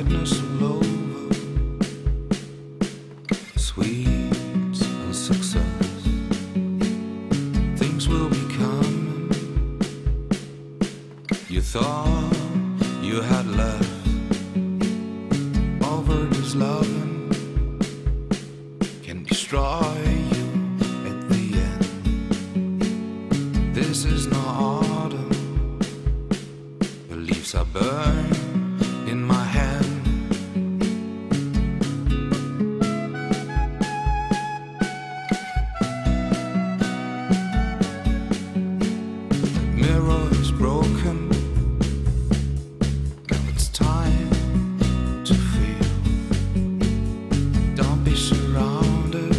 sadness all over. Sweets and success, things will be coming. You thought you had left over this loving can destroy you at the end. This is not autumn, the leaves are burned. mirror is broken. Now it's time to feel. Don't be surrounded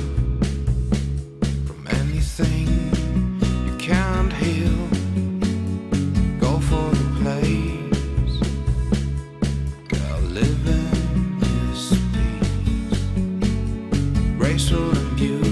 from anything you can't heal. Go for the place. Girl, live in this peace. And beauty.